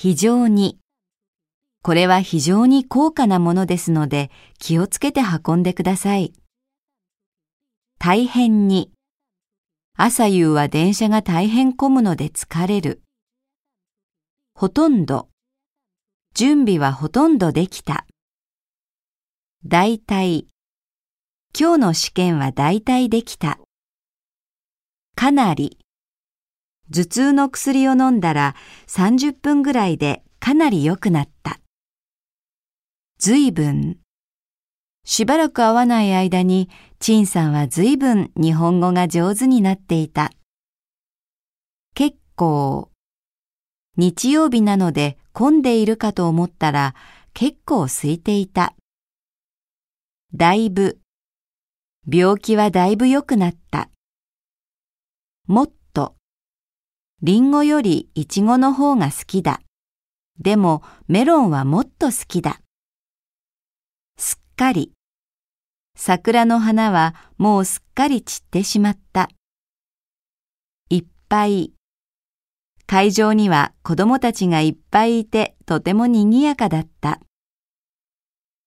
非常に。これは非常に高価なものですので気をつけて運んでください。大変に。朝夕は電車が大変混むので疲れる。ほとんど。準備はほとんどできた。大体。今日の試験は大体できた。かなり。頭痛の薬を飲んだら30分ぐらいでかなり良くなった。ずいぶん。しばらく会わない間に、陳さんはずいぶん日本語が上手になっていた。結構。日曜日なので混んでいるかと思ったら結構空いていた。だいぶ。病気はだいぶ良くなった。もっ。リンゴよりイチゴの方が好きだ。でもメロンはもっと好きだ。すっかり。桜の花はもうすっかり散ってしまった。いっぱい。会場には子供たちがいっぱいいてとても賑やかだった。